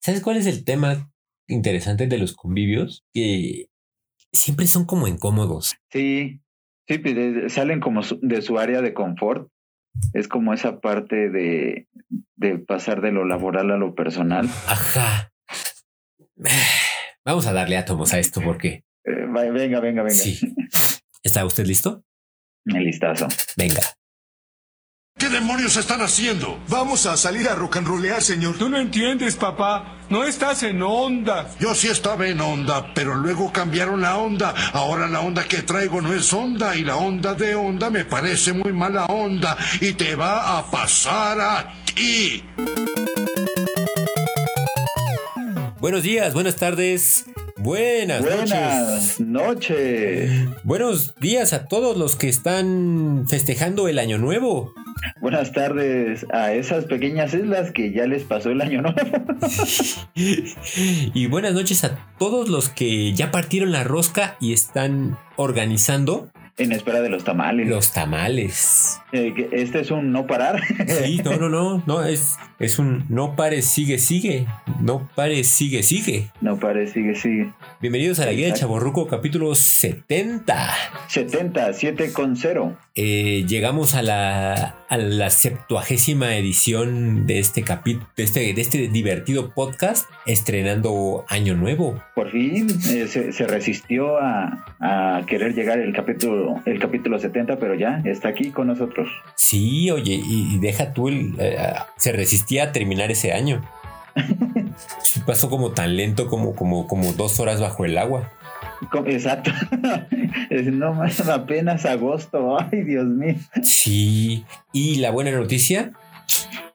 ¿Sabes cuál es el tema interesante de los convivios? Que siempre son como incómodos. Sí, sí, pues, salen como de su área de confort. Es como esa parte de, de pasar de lo laboral a lo personal. Ajá. Vamos a darle átomos a esto porque. Eh, venga, venga, venga. Sí. ¿Está usted listo? Listazo. Venga. ¿Qué demonios están haciendo? Vamos a salir a rock and rollear, señor. Tú no entiendes, papá. No estás en onda. Yo sí estaba en onda, pero luego cambiaron la onda. Ahora la onda que traigo no es onda y la onda de onda me parece muy mala onda y te va a pasar a ti. Buenos días, buenas tardes, buenas, buenas noches. Buenos días a todos los que están festejando el año nuevo. Buenas tardes a esas pequeñas islas que ya les pasó el año nuevo. y buenas noches a todos los que ya partieron la rosca y están organizando en espera de los tamales. Los tamales. Eh, este es un no parar. Sí, no, no, no, no, es, es un no pare, sigue, sigue. No pare, sigue, sigue. No pare, sigue, sigue. Bienvenidos a la guía de Chaborruco, capítulo 70. 70, 7 con 0. Eh, llegamos a la, a la septuagésima edición de este capítulo, de este, de este divertido podcast, estrenando Año Nuevo. Por fin eh, se, resistió a, a querer llegar el capítulo el capítulo 70, pero ya está aquí con nosotros. Sí, oye, y, deja tú, el, eh, se resistía a terminar ese año. pasó como tan lento como, como, como dos horas bajo el agua. Exacto. no más apenas agosto. Ay, Dios mío. Sí. Y la buena noticia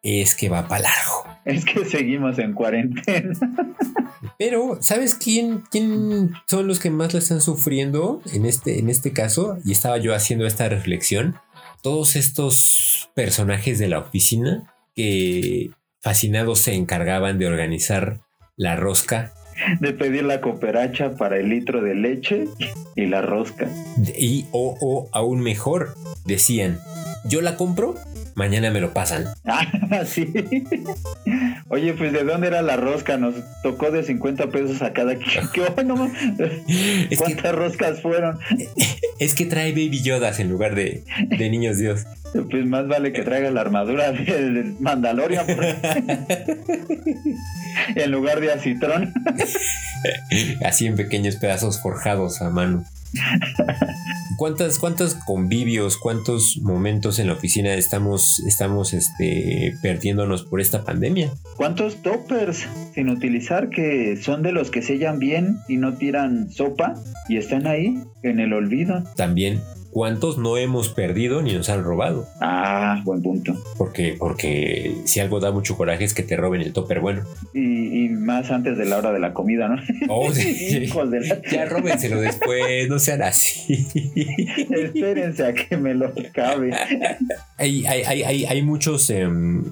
es que va para largo. Es que seguimos en cuarentena. Pero, ¿sabes quién, quién son los que más lo están sufriendo en este, en este caso? Y estaba yo haciendo esta reflexión. Todos estos personajes de la oficina que fascinados se encargaban de organizar la rosca. De pedir la cooperacha para el litro de leche y la rosca. Y o, o aún mejor, decían, yo la compro mañana me lo pasan. Ah, sí. Oye, pues ¿de dónde era la rosca? Nos tocó de 50 pesos a cada kilo. ¿Cuántas roscas fueron? Es que trae Baby Yodas en lugar de, de Niños Dios. Pues más vale que traiga la armadura del Mandalorian. en lugar de acitrón. Así en pequeños pedazos forjados a mano. ¿Cuántas, ¿Cuántos convivios, cuántos momentos en la oficina estamos, estamos este, perdiéndonos por esta pandemia? ¿Cuántos toppers sin utilizar que son de los que sellan bien y no tiran sopa y están ahí en el olvido? También ¿Cuántos no hemos perdido ni nos han robado? Ah, buen punto. Porque, porque si algo da mucho coraje es que te roben el topper bueno. Y, más antes de la hora de la comida, ¿no? Oh, sí. Ya róbenselo después, no sean así. Espérense a que me lo cabe. Hay, hay, hay, hay muchos em,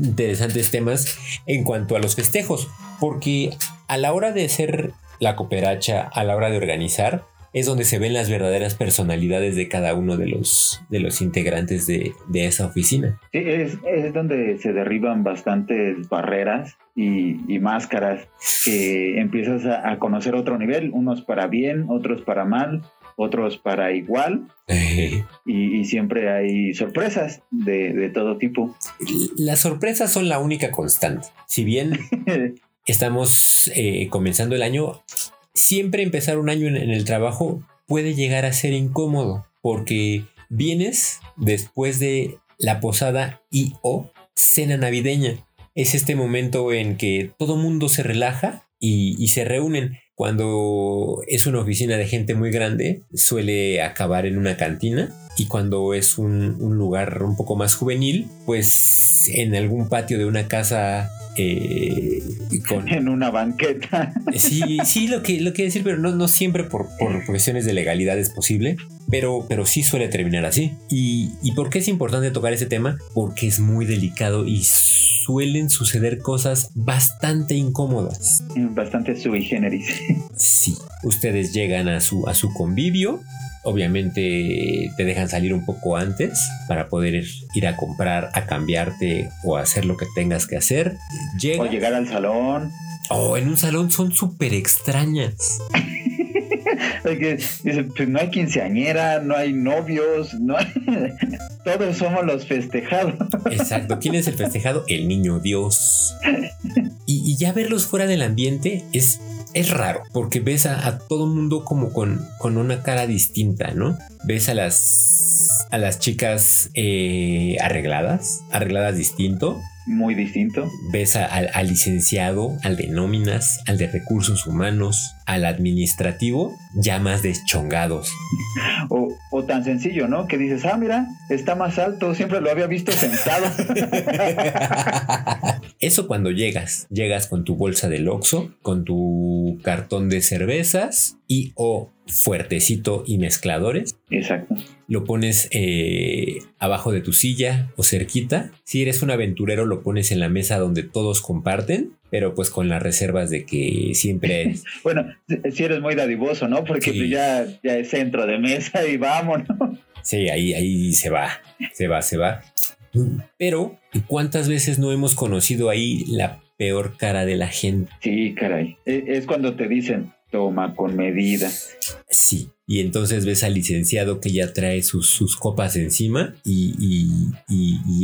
interesantes temas en cuanto a los festejos, porque a la hora de hacer la cooperacha, a la hora de organizar, es donde se ven las verdaderas personalidades de cada uno de los, de los integrantes de, esa oficina. Sí, es, donde se derriban bastantes barreras y, máscaras que empiezas a, conocer otro nivel, unos para bien, otros para mal, otros para igual. y, siempre hay sorpresas de, todo tipo. Las sorpresas son la única constante. Si bien estamos eh, comenzando el año, siempre empezar un año en, el trabajo puede llegar a ser incómodo porque vienes después de la posada y o cena navideña. Es este momento en que todo mundo se relaja y, se reúnen. Cuando es una oficina de gente muy grande, suele acabar en una cantina. Y cuando es un, un lugar un poco más juvenil, pues en algún patio de una casa eh, en una banqueta. Sí, sí, lo que, lo que decir, pero no, no siempre por, por cuestiones de legalidad es posible, pero, pero sí suele terminar así. ¿Y, ¿Y por qué es importante tocar ese tema? Porque es muy delicado y suelen suceder cosas bastante incómodas. Bastante sui generis. Sí, ustedes llegan a su, a su convivio obviamente te dejan salir un poco antes para poder ir a comprar, a cambiarte o hacer lo que tengas que hacer. o llegar al salón. O en un salón son súper extrañas. dice, pues no hay quinceañera, no hay novios, no hay... todos somos los festejados. Exacto, ¿quién es el festejado? El niño Dios. Y, ya verlos fuera del ambiente es, es raro, porque ves a, todo mundo como con, con una cara distinta, ¿no? Ves a las, a las chicas eh, arregladas, arregladas distinto muy distinto. Ves al licenciado, al de nóminas, al de recursos humanos, al administrativo, ya más deschongados. O, o, tan sencillo, ¿no? Que dices, ah, mira, está más alto, siempre lo había visto sentado. Eso cuando llegas, llegas con tu bolsa de Oxxo, con tu cartón de cervezas y o fuertecito y mezcladores. Exacto. Lo pones eh, abajo de tu silla o cerquita. Si eres un aventurero, lo pones en la mesa donde todos comparten, pero pues con las reservas de que siempre bueno, si eres muy dadivoso, ¿no? Porque pues ya, ya es centro de mesa y vámonos. Sí, ahí, ahí se va, se va, se va. Pero, ¿cuántas veces no hemos conocido ahí la peor cara de la gente? Sí, caray. E, es cuando te dicen, toma con medida. Sí, y entonces ves al licenciado que ya trae sus, copas encima y,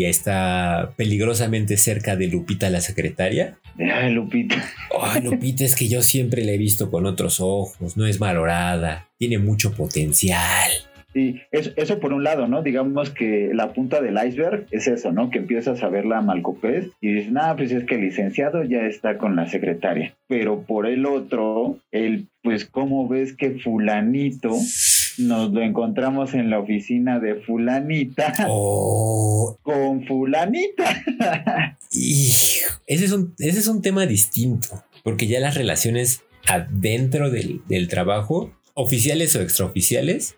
está peligrosamente cerca de Lupita, la secretaria. Ay, Lupita. Ay, Lupita es que yo siempre la he visto con otros ojos, no es valorada, tiene mucho potencial. Sí, eso, eso, por un lado, ¿no? Digamos que la punta del iceberg es eso, ¿no? Que empiezas a ver la malcopés y dices, nada, pues es que el licenciado ya está con la secretaria. Pero por el otro, el, pues, ¿cómo ves que fulanito nos lo encontramos en la oficina de fulanita oh. con fulanita? y ese es, un, ese es un tema distinto, porque ya las relaciones adentro del, del trabajo, oficiales o extraoficiales,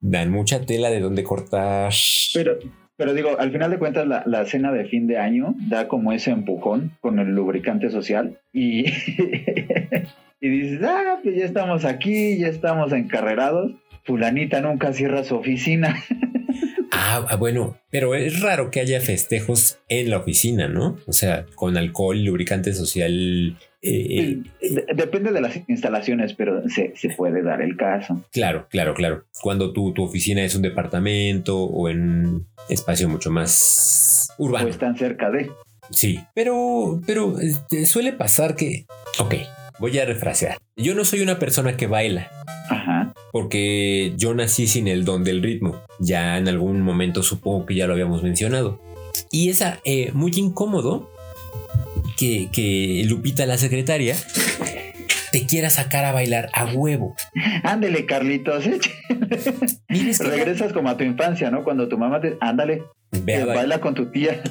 dan mucha tela de dónde cortar. Pero, pero digo, al final de cuentas, la, cena de fin de año da como ese empujón con el lubricante social y, y dices, ah, pues ya estamos aquí, ya estamos encarrerados. Fulanita nunca cierra su oficina. Ah, ah, bueno, pero es raro que haya festejos en la oficina, ¿no? O sea, con alcohol, lubricante social. Eh, depende de las instalaciones, pero se, puede dar el caso. Claro, claro, claro. Cuando tu, tu oficina es un departamento o en un espacio mucho más urbano. O están cerca de. Sí, pero, pero este, suele pasar que. Ok, voy a refrasear. Yo no soy una persona que baila. Ajá. Porque yo nací sin el don del ritmo. Ya en algún momento supongo que ya lo habíamos mencionado. Y es eh, muy incómodo que, que Lupita, la secretaria, te quiera sacar a bailar a huevo. Ándele, Carlitos. Regresas como a tu infancia, ¿no? Cuando tu mamá te... Ándale. baila con tu tía.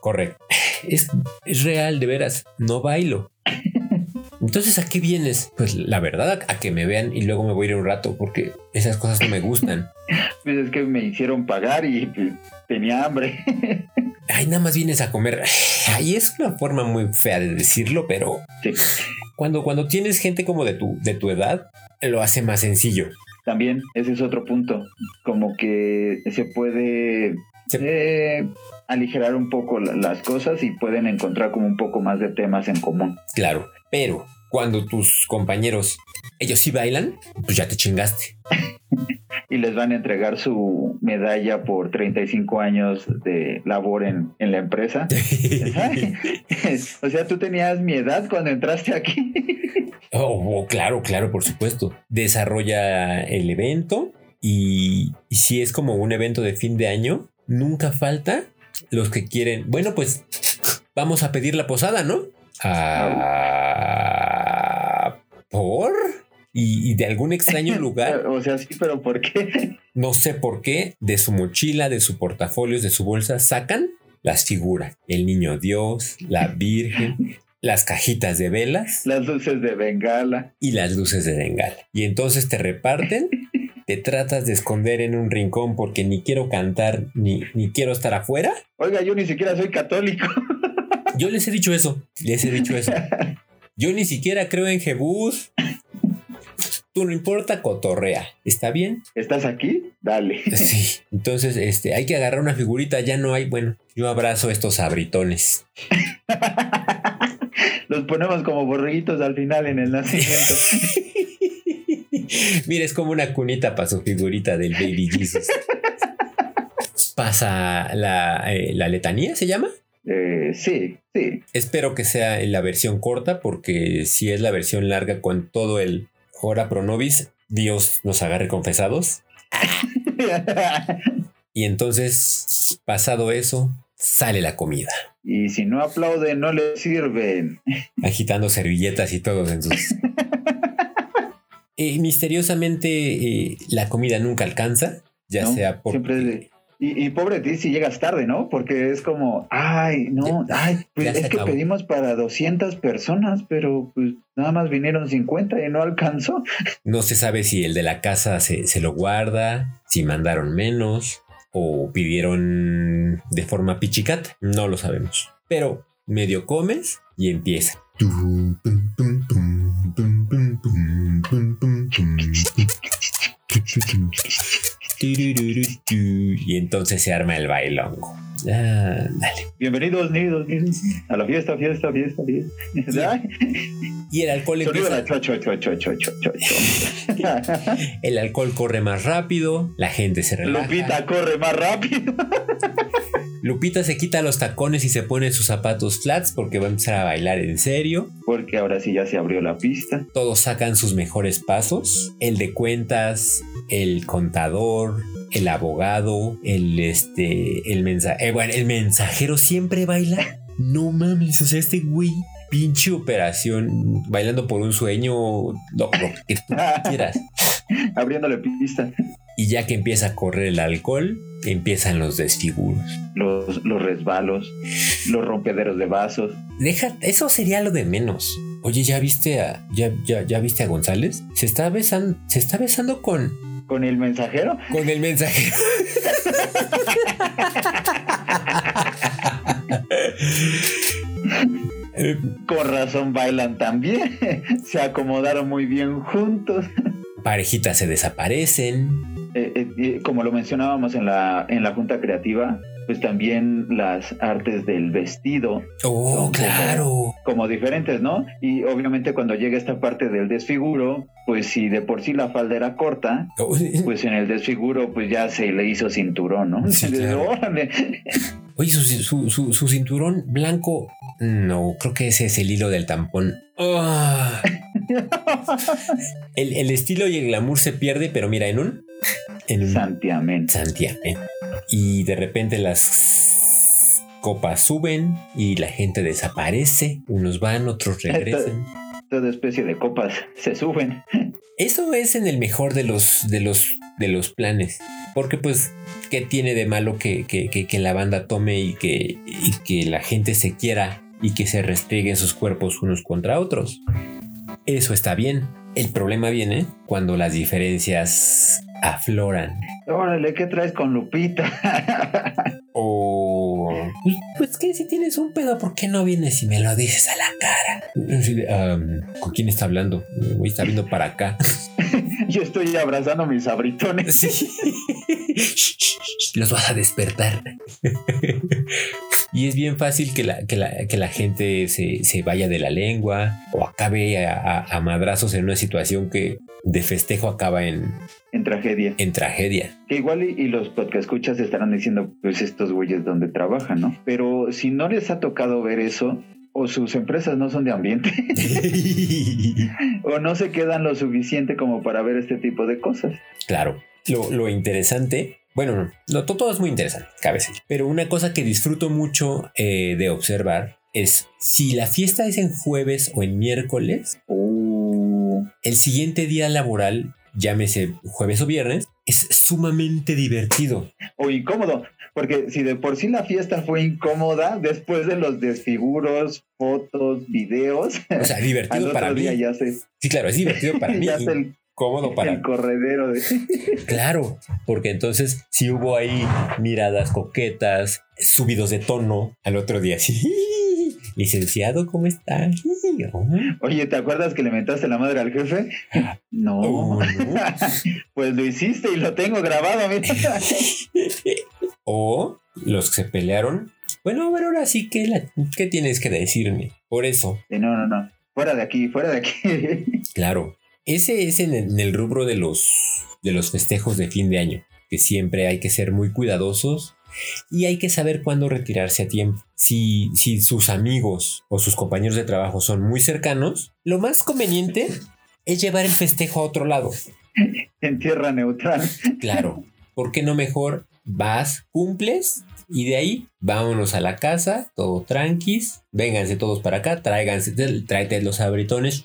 Correcto. Es, es real, de veras. No bailo. Entonces, ¿a qué vienes? Pues la verdad, a que me vean y luego me voy a ir un rato porque esas cosas no me gustan. Pues es que me hicieron pagar y pues, tenía hambre. Ay, nada más vienes a comer. Ay, es una forma muy fea de decirlo, pero cuando, cuando tienes gente como de tu, de tu edad, lo hace más sencillo. También, ese es otro punto. Como que se puede eh, aligerar un poco las cosas y pueden encontrar como un poco más de temas en común. Claro, pero cuando tus compañeros, ellos sí bailan, pues ya te chingaste. y les van a entregar su medalla por 35 años de labor en, la empresa. o sea, tú tenías mi edad cuando entraste aquí. Oh, oh, claro, claro, por supuesto. Desarrolla el evento y, si es como un evento de fin de año, nunca falta los que quieren, bueno, pues vamos a pedir la posada, ¿no? Ah, ¿Por? Y, de algún extraño lugar. o sea, sí, pero ¿por qué? No sé por qué. De su mochila, de su portafolio, de su bolsa, sacan las figuras. El niño Dios, la Virgen, las cajitas de velas. Las luces de bengala. Y las luces de bengala. Y entonces te reparten. te tratas de esconder en un rincón porque ni quiero cantar ni, ni quiero estar afuera. Oiga, yo ni siquiera soy católico. Yo les he dicho eso, les he dicho eso. Yo ni siquiera creo en Jebús. Tú no importa, cotorrea. ¿Está bien? ¿Estás aquí? Dale. Sí. Entonces, este, hay que agarrar una figurita. Ya no hay. Bueno, yo abrazo estos abritones. Los ponemos como borreguitos al final en el nacimiento. Mira, es como una cunita para su figurita del Baby Jesus. Pasa la, eh, la letanía, ¿se llama? Eh, sí, sí. Espero que sea en la versión corta, porque si es la versión larga con todo el Hora Pro Nobis, Dios nos agarre confesados. Y entonces, pasado eso, sale la comida. Y si no aplaude, no le sirven. Agitando servilletas y todo en sus. Eh, misteriosamente, eh, la comida nunca alcanza, ya ¿no? sea por. Siempre y, y pobre de ti si llegas tarde, ¿no? Porque es como, ay, no, ay, pues es que acabó. pedimos para 200 personas, pero pues nada más vinieron 50 y no alcanzó. No se sabe si el de la casa se, se lo guarda, si mandaron menos o pidieron de forma pichicata. No lo sabemos. Pero medio comes y empieza. Y entonces se arma el bailongo. Dale. Bienvenidos, nidos, a la fiesta, fiesta, fiesta, fiesta. Y el alcohol empieza. El alcohol corre más rápido, la gente se relaja. Lupita corre más rápido. Lupita se quita los tacones y se pone sus zapatos flats porque va a empezar a bailar en serio. Porque ahora sí ya se abrió la pista. Todos sacan sus mejores pasos. El de cuentas, el contador, el abogado, el este, el mensaje, bueno, el mensajero siempre baila. No mames, o sea, este güey, pinche operación, bailando por un sueño, lo, lo que tú quieras. Abriéndole pista. Y ya que empieza a correr el alcohol, empiezan los desfiguros. Los, los resbalos, los rompederos de vasos. Deja, eso sería lo de menos. Oye, ¿ya viste a, ya, ya, ya viste a González? Se está besando, se está besando con, Con el mensajero. con el mensajero. Con razón bailan también. Se acomodaron muy bien juntos. Parejitas se desaparecen. Eh, eh, eh, como lo mencionábamos en la, en la junta creativa, pues también las artes del vestido Oh, como- claro. como diferentes, ¿no? Y obviamente cuando llega esta parte del desfiguro, pues si de por sí la falda era corta, Oh, pues en el desfiguro pues ya se le hizo cinturón, ¿no? Sí, claro. Órale. Oye, su, su- su- su cinturón blanco. No, creo que ese es el hilo del tampón. Ah. El, el estilo y el glamour se pierde, pero mira, en un. En un Santiamén. santiamén. Y de repente las copas suben y la gente desaparece. Unos van, otros regresan. Toda especie de copas se suben. Eso es en el mejor de los, de los, de los planes. Porque pues, ¿qué tiene de malo que, que- que- que la banda tome y que, y que la gente se quiera y que se restrieguen sus cuerpos unos contra otros? Eso está bien. El problema viene cuando las diferencias afloran. Órale, ¿qué traes con Lupita? O... Pues, pues que si tienes un pedo, ¿por qué no vienes y me lo dices a la cara? Así de, "Am, ¿Con quién está hablando? Güey, está viendo para acá. Yo estoy abrazando mis abritones. Sí. Los vas a despertar. y es bien fácil que la, que la, que la gente se, se vaya de la lengua o acabe a, a- a madrazos en una situación que de festejo acaba En tragedia. en tragedia. Que igual y, y los podcast escuchas estarán diciendo, pues estos güeyes donde trabajan, ¿no? Pero si no les ha tocado ver eso, o sus empresas no son de ambiente, o no se quedan lo suficiente como para ver este tipo de cosas. Claro, lo, lo interesante, bueno, no, no, to- todo es muy interesante, cabe decir, pero una cosa que disfruto mucho eh, de observar es si la fiesta es en jueves o en miércoles, Uh, el siguiente día laboral, llámese jueves o viernes, es sumamente divertido. o incómodo, porque si de por sí la fiesta fue incómoda, después de los desfiguros, fotos, videos, O sea, divertido para mí. ya se, Sí, claro, es divertido para mí. ya el, Incómodo para el corredero de... Claro, porque entonces si hubo ahí miradas coquetas, subidos de tono al otro día, sí, Licenciado, ¿cómo está? Oye, ¿te acuerdas que le mentaste la madre al jefe? No. Oh, no. Pues lo hiciste y lo tengo grabado, mira. O los que se pelearon. Bueno, pero ahora sí que la, ¿qué tienes que decirme? Por eso, No, no, no. Fuera de aquí, fuera de aquí. claro. Ese es en el, en el rubro de los, de los festejos de fin de año, que siempre hay que ser muy cuidadosos y hay que saber cuándo retirarse a tiempo. Si, si sus amigos o sus compañeros de trabajo son muy cercanos, lo más conveniente es llevar el festejo a otro lado. en tierra neutral. Claro, ¿por qué no mejor vas, cumples y de ahí vámonos a la casa, todo tranquis, vénganse todos para acá, tráiganse, tráete los abritones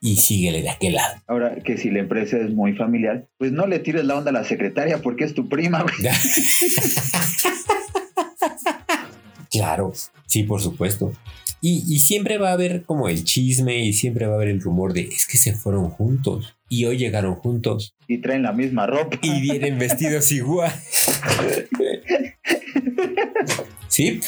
y síguele de aquel lado. Ahora que si la empresa es muy familiar, pues no le tires la onda a la secretaria porque es tu prima, claro, sí, por supuesto. Y, y siempre va a haber como el chisme y siempre va a haber el rumor de es que se fueron juntos y hoy llegaron juntos Y traen la misma ropa. y vienen vestidos igual. Sí,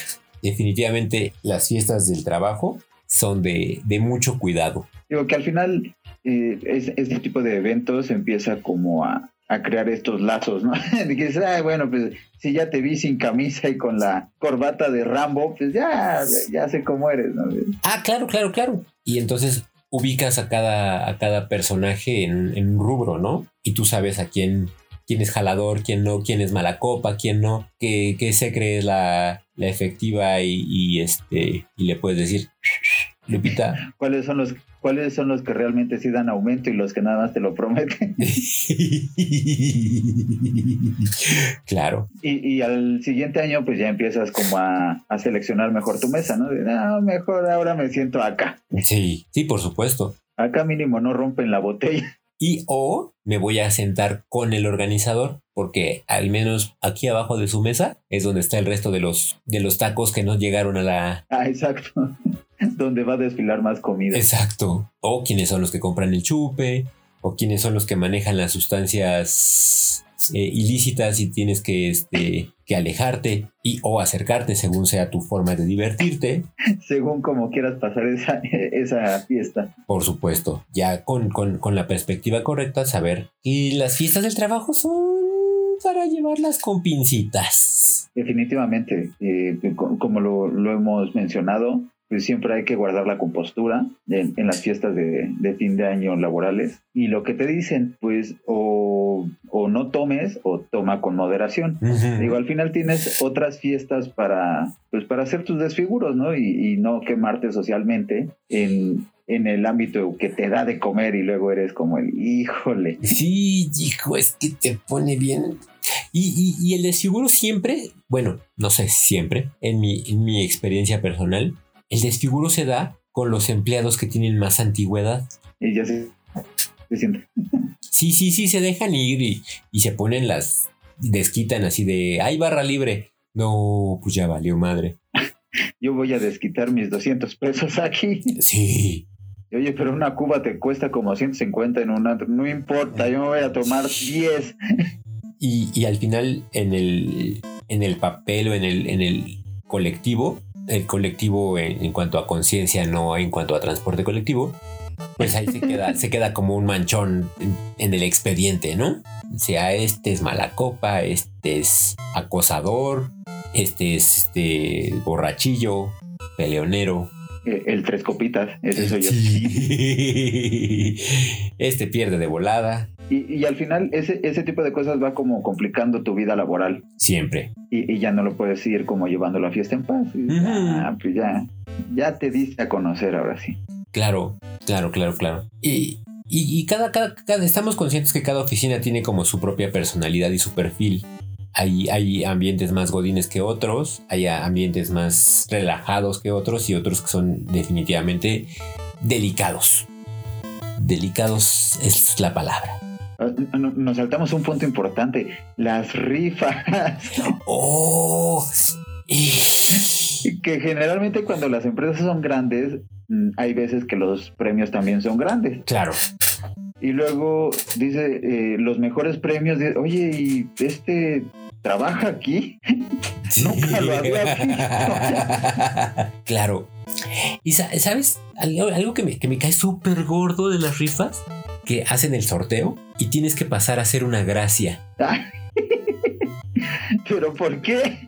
definitivamente las fiestas del trabajo son de, de mucho cuidado. Digo que al final eh, es- este tipo de eventos empieza como a, a crear estos lazos, ¿no? De que dices, "Ay, bueno, pues si ya te vi sin camisa y con la corbata de Rambo, pues ya, ya sé cómo eres, ¿no? Ah, claro, claro, claro. Y entonces ubicas a cada, a cada personaje en, en un rubro, ¿no? Y tú sabes a quién, quién es jalador, quién no, quién es mala copa, quién no, qué, qué se cree la, la efectiva y, y, este, y le puedes decir, Lupita, ¿Cuáles son los cuáles son los que realmente sí dan aumento y los que nada más te lo prometen? claro, Y, y al siguiente año pues ya empiezas como a, a seleccionar mejor tu mesa, ¿no? De, no, mejor ahora me siento acá. sí, sí, por supuesto. Acá mínimo no rompen la botella. Y o me voy a sentar con el organizador, porque al menos aquí abajo de su mesa es donde está el resto de los, de los tacos que no llegaron a la... Ah, exacto. Donde va a desfilar más comida. Exacto. O quiénes son los que compran el chupe, o quiénes son los que manejan las sustancias eh, ilícitas y tienes que, este, que alejarte y o acercarte según sea tu forma de divertirte. Según como quieras pasar esa, esa fiesta. Por supuesto, ya con, con, con la perspectiva correcta, saber que las fiestas del trabajo son para llevarlas con pincitas. Definitivamente, eh, co- como lo, lo hemos mencionado, pues siempre hay que guardar la compostura en, en las fiestas de, de fin de año laborales. Y lo que te dicen, pues o, o no tomes o toma con moderación. Digo, al final tienes otras fiestas para, pues, para hacer tus desfiguros, ¿no? Y, y no quemarte socialmente en, en el ámbito que te da de comer y luego eres como el híjole. Sí, hijo, es que te pone bien. Y, y, y el desfiguro siempre, bueno, no sé si siempre, en mi, en mi experiencia personal, el desfiguro se da con los empleados que tienen más antigüedad. Y ya se, Sí, sí, sí, se dejan ir y, y se ponen las, desquitan así de, hay barra libre. No, pues ya valió madre. Yo voy a desquitar mis 200 pesos aquí. Sí, Oye, pero una cuba te cuesta como 150 en un antro. No importa, yo me voy a tomar 10. Y, y al final, en el, en el papel o en el, en el colectivo, el colectivo en, en cuanto a conciencia, no en cuanto a transporte colectivo, pues ahí se queda, se queda como un manchón en, en el expediente, ¿no? O sea, este es mala copa, este es acosador, este es este borrachillo, peleonero. Eh, El tres copitas, ese soy yo. Este pierde de volada, Y, y al final ese, ese tipo de cosas va como complicando tu vida laboral. siempre. Y, y ya no lo puedes ir como llevando la fiesta en paz. Y, ah, pues ya, ya te diste a conocer ahora sí. Claro, claro, claro, claro. Y, y, y cada, cada, cada- estamos conscientes que cada oficina tiene como su propia personalidad y su perfil. Hay, hay ambientes más godines que otros, hay ambientes más relajados que otros y otros que son definitivamente delicados. Delicados es la palabra. Ah, no- Nos saltamos un punto importante, las rifas, Oh, y- que generalmente cuando las empresas son grandes, mm, hay veces que los premios también son grandes. claro. Y luego dice eh, los mejores premios, oye, ¿y este trabaja aquí? Nunca lo había claro. Y sa- ¿sabes? Algo, algo que, me, que me cae súper gordo de las rifas, que hacen el sorteo y tienes que pasar a hacer una gracia. ¿Pero por qué?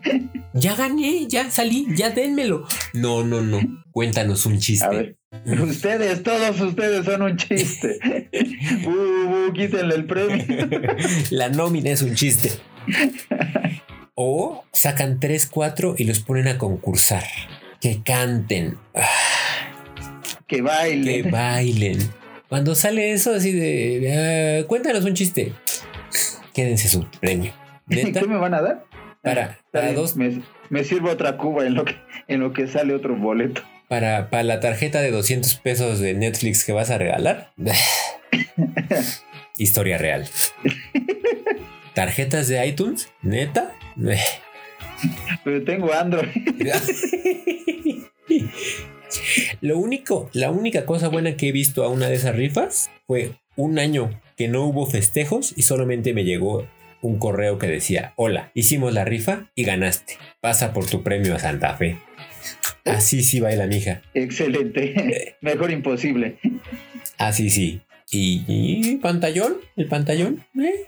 Ya gané, ya salí, ya dénmelo. No, no, no. Cuéntanos un chiste. A ver. Ustedes, todos ustedes son un chiste. Uh, uh, quítenle el premio. La nómina es un chiste. O sacan tres, cuatro y los ponen a concursar. Que canten, Que que baile. bailen. Cuando sale eso así de, ah, cuéntanos un chiste. Quédense su premio. ¿Neta? ¿Qué me van a dar? Para, para dos, Me, me sirvo otra cuba en lo que en lo que sale otro boleto. para, para la tarjeta de 200 pesos de Netflix que vas a regalar. Historia real. ¿Tarjetas de iTunes? ¿Neta? Pero tengo Android. Lo único, la única cosa buena que he visto a una de esas rifas fue un año que no hubo festejos y solamente me llegó un correo que decía, hola, hicimos la rifa y ganaste. Pasa por tu premio a Santa Fe. Así sí baila mija. Excelente. Mejor imposible. Así sí. ¿Y, y pantallón? ¿El pantallón? ¿Eh?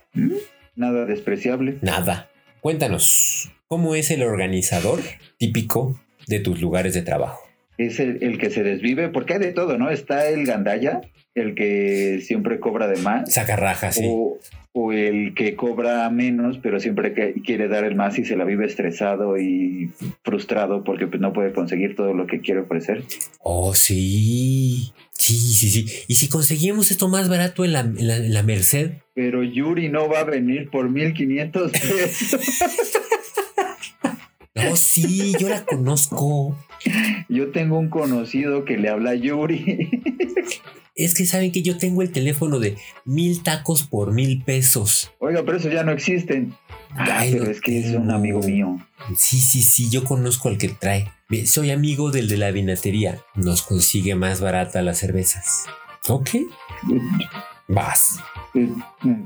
Nada despreciable. Nada. Cuéntanos, ¿cómo es el organizador típico de tus lugares de trabajo? Es el, el que se desvive, porque hay de todo, ¿no? Está el gandaya, el que siempre cobra de más. Saca rajas, sí. O, o el que cobra menos, pero siempre que quiere dar el más y se la vive estresado y frustrado porque pues, no puede conseguir todo lo que quiere ofrecer. Oh, sí. Sí, sí, sí. ¿Y si conseguimos esto más barato en la, en la- en la Merced? Pero Yuri no va a venir por 1500 pesos. No, sí, yo la conozco. Yo tengo un conocido que le habla a Yuri. Es que saben que yo tengo el teléfono de mil tacos por mil pesos. Oiga, pero eso ya no existen. Ay, pero es que es un amigo mío. Sí, sí, sí, yo conozco al que trae. Soy amigo del de la vinatería. Nos consigue más barata las cervezas. Ok, vas. Eh,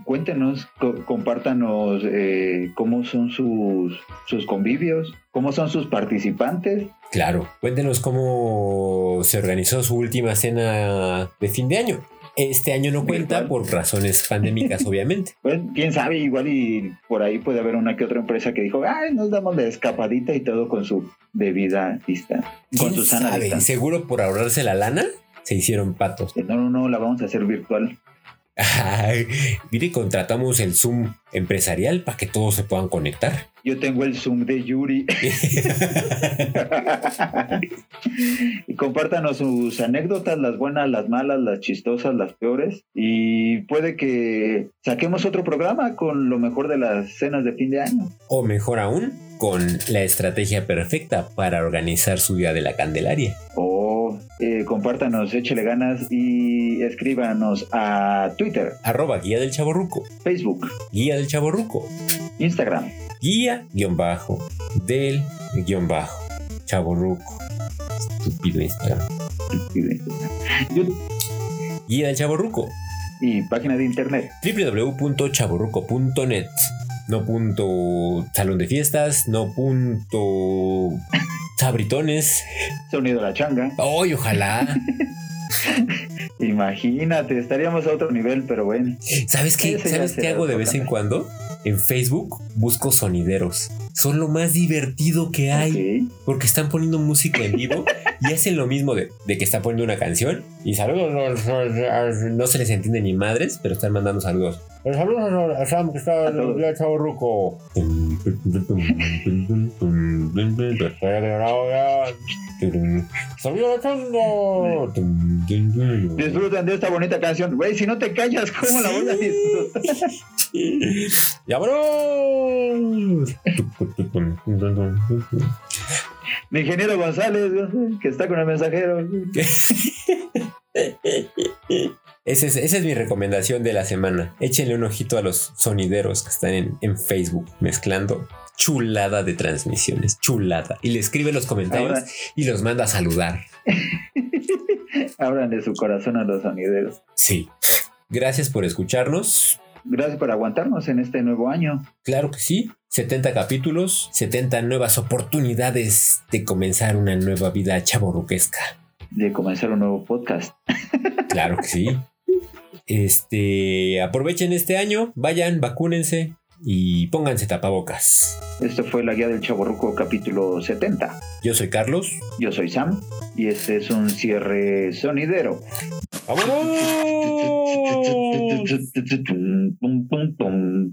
Cuéntenos, co- compártanos eh, cómo son sus, sus convivios, cómo son sus participantes. Claro, cuéntenos cómo se organizó su última cena de fin de año. Este año no cuenta por razones pandémicas, obviamente. Pues, quién sabe, igual y por ahí puede haber una que otra empresa que dijo, ay, nos damos de escapadita y todo con su debida lista, con ¿Quién su sana. Seguro por ahorrarse la lana se hicieron patos. No, no, no, la vamos a hacer virtual. Mire, contratamos el Zoom empresarial para que todos se puedan conectar. Yo tengo el Zoom de Yuri. y compártanos sus anécdotas, las buenas, las malas, las chistosas, las peores. Y puede que saquemos otro programa con lo mejor de las cenas de fin de año. O mejor aún, con la estrategia perfecta para organizar su día de la Candelaria. Eh, compártanos, échele ganas y escríbanos a Twitter, Arroba guía del chaborruco. Facebook, Guía del chaborruco. Instagram. Guía guion bajo del guion bajo. Chaborruco. Estúpido Instagram. Guía del chaborruco. Y página de internet. www.chaborruco.net. No punto salón de fiestas, no punto sabritones. Sonido de la changa. ¡Ay, ojalá! Imagínate, estaríamos a otro nivel, pero bueno. ¿Sabes qué? Ese ¿Sabes qué hago de vez en cuando? En Facebook busco sonideros. Son lo más divertido que hay. Porque están poniendo música en vivo y hacen lo mismo de, de que está poniendo una canción y saludos, no se les entiende ni madres, pero están mandando saludos. Saludos a Sam que está Ruco. Disfrutan de esta bonita canción. Güey, si no te callas, ¿cómo la vas a disfrutar? ¡Vámonos! Mi ingeniero González, que está con el mensajero. Esa es, esa es mi recomendación de la semana. Échenle un ojito a los sonideros que están en, en Facebook mezclando chulada de transmisiones, chulada. Y le escribe los comentarios Ahora- y los manda a saludar. Abran de su corazón a los sonideros. Sí. Gracias por escucharnos. Gracias por aguantarnos en este nuevo año. Claro que sí. 70 capítulos, 70 nuevas oportunidades de comenzar una nueva vida chaborruquesca. de comenzar un nuevo podcast. Claro que sí. Este, aprovechen este año, vayan, vacúnense y pónganse tapabocas. Esto fue la guía del Chaborruco capítulo 70. Yo soy Carlos. Yo soy Sam y este es un cierre sonidero.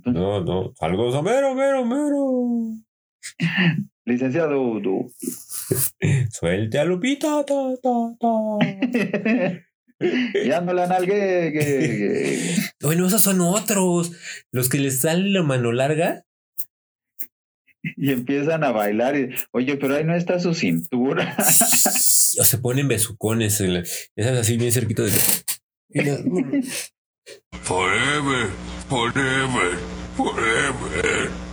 No, no, algo somero, mero, mero. Licenciado Du. Suelte a Lupita. Ta, ta, ta. ya no la nalgue. Bueno, esos son otros. Los que les sale la mano larga. Y empiezan a bailar. Y, Oye, pero ahí no está su cintura. o se ponen besucones. en la- Esas así bien cerquita de. Forever, forever, forever.